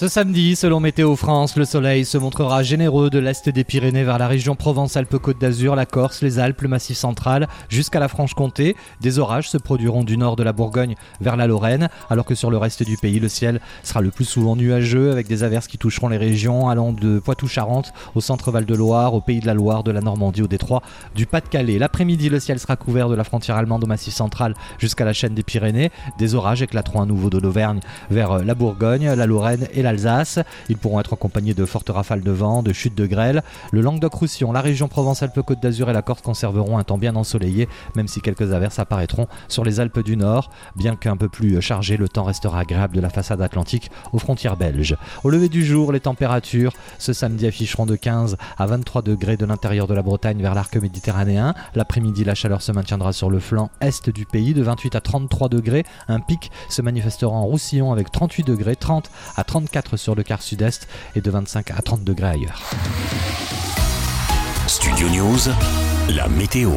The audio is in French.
Ce samedi, selon Météo France, le soleil se montrera généreux de l'est des Pyrénées vers la région Provence-Alpes-Côte d'Azur, la Corse, les Alpes, le Massif central, jusqu'à la Franche-Comté. Des orages se produiront du nord de la Bourgogne vers la Lorraine, alors que sur le reste du pays, le ciel sera le plus souvent nuageux, avec des averses qui toucheront les régions allant de Poitou-Charentes au centre Val-de-Loire, au Pays de la Loire, de la Normandie au Détroit, du Pas-de-Calais. L'après-midi, le ciel sera couvert de la frontière allemande au Massif central jusqu'à la chaîne des Pyrénées. Des orages éclateront à nouveau de l'Auvergne vers la Bourgogne, la Lorraine et la Alsace. Ils pourront être accompagnés de fortes rafales de vent, de chutes de grêle. Le Languedoc-Roussillon, la région Provence-Alpes-Côte d'Azur et la Corse conserveront un temps bien ensoleillé, même si quelques averses apparaîtront sur les Alpes du Nord. Bien qu'un peu plus chargé, le temps restera agréable de la façade atlantique aux frontières belges. Au lever du jour, les températures ce samedi afficheront de 15 à 23 degrés de l'intérieur de la Bretagne vers l'arc méditerranéen. L'après-midi, la chaleur se maintiendra sur le flanc est du pays de 28 à 33 degrés. Un pic se manifestera en Roussillon avec 38 degrés, 30 à 34 sur le quart sud-est et de 25 à 30 degrés ailleurs. Studio News, la météo.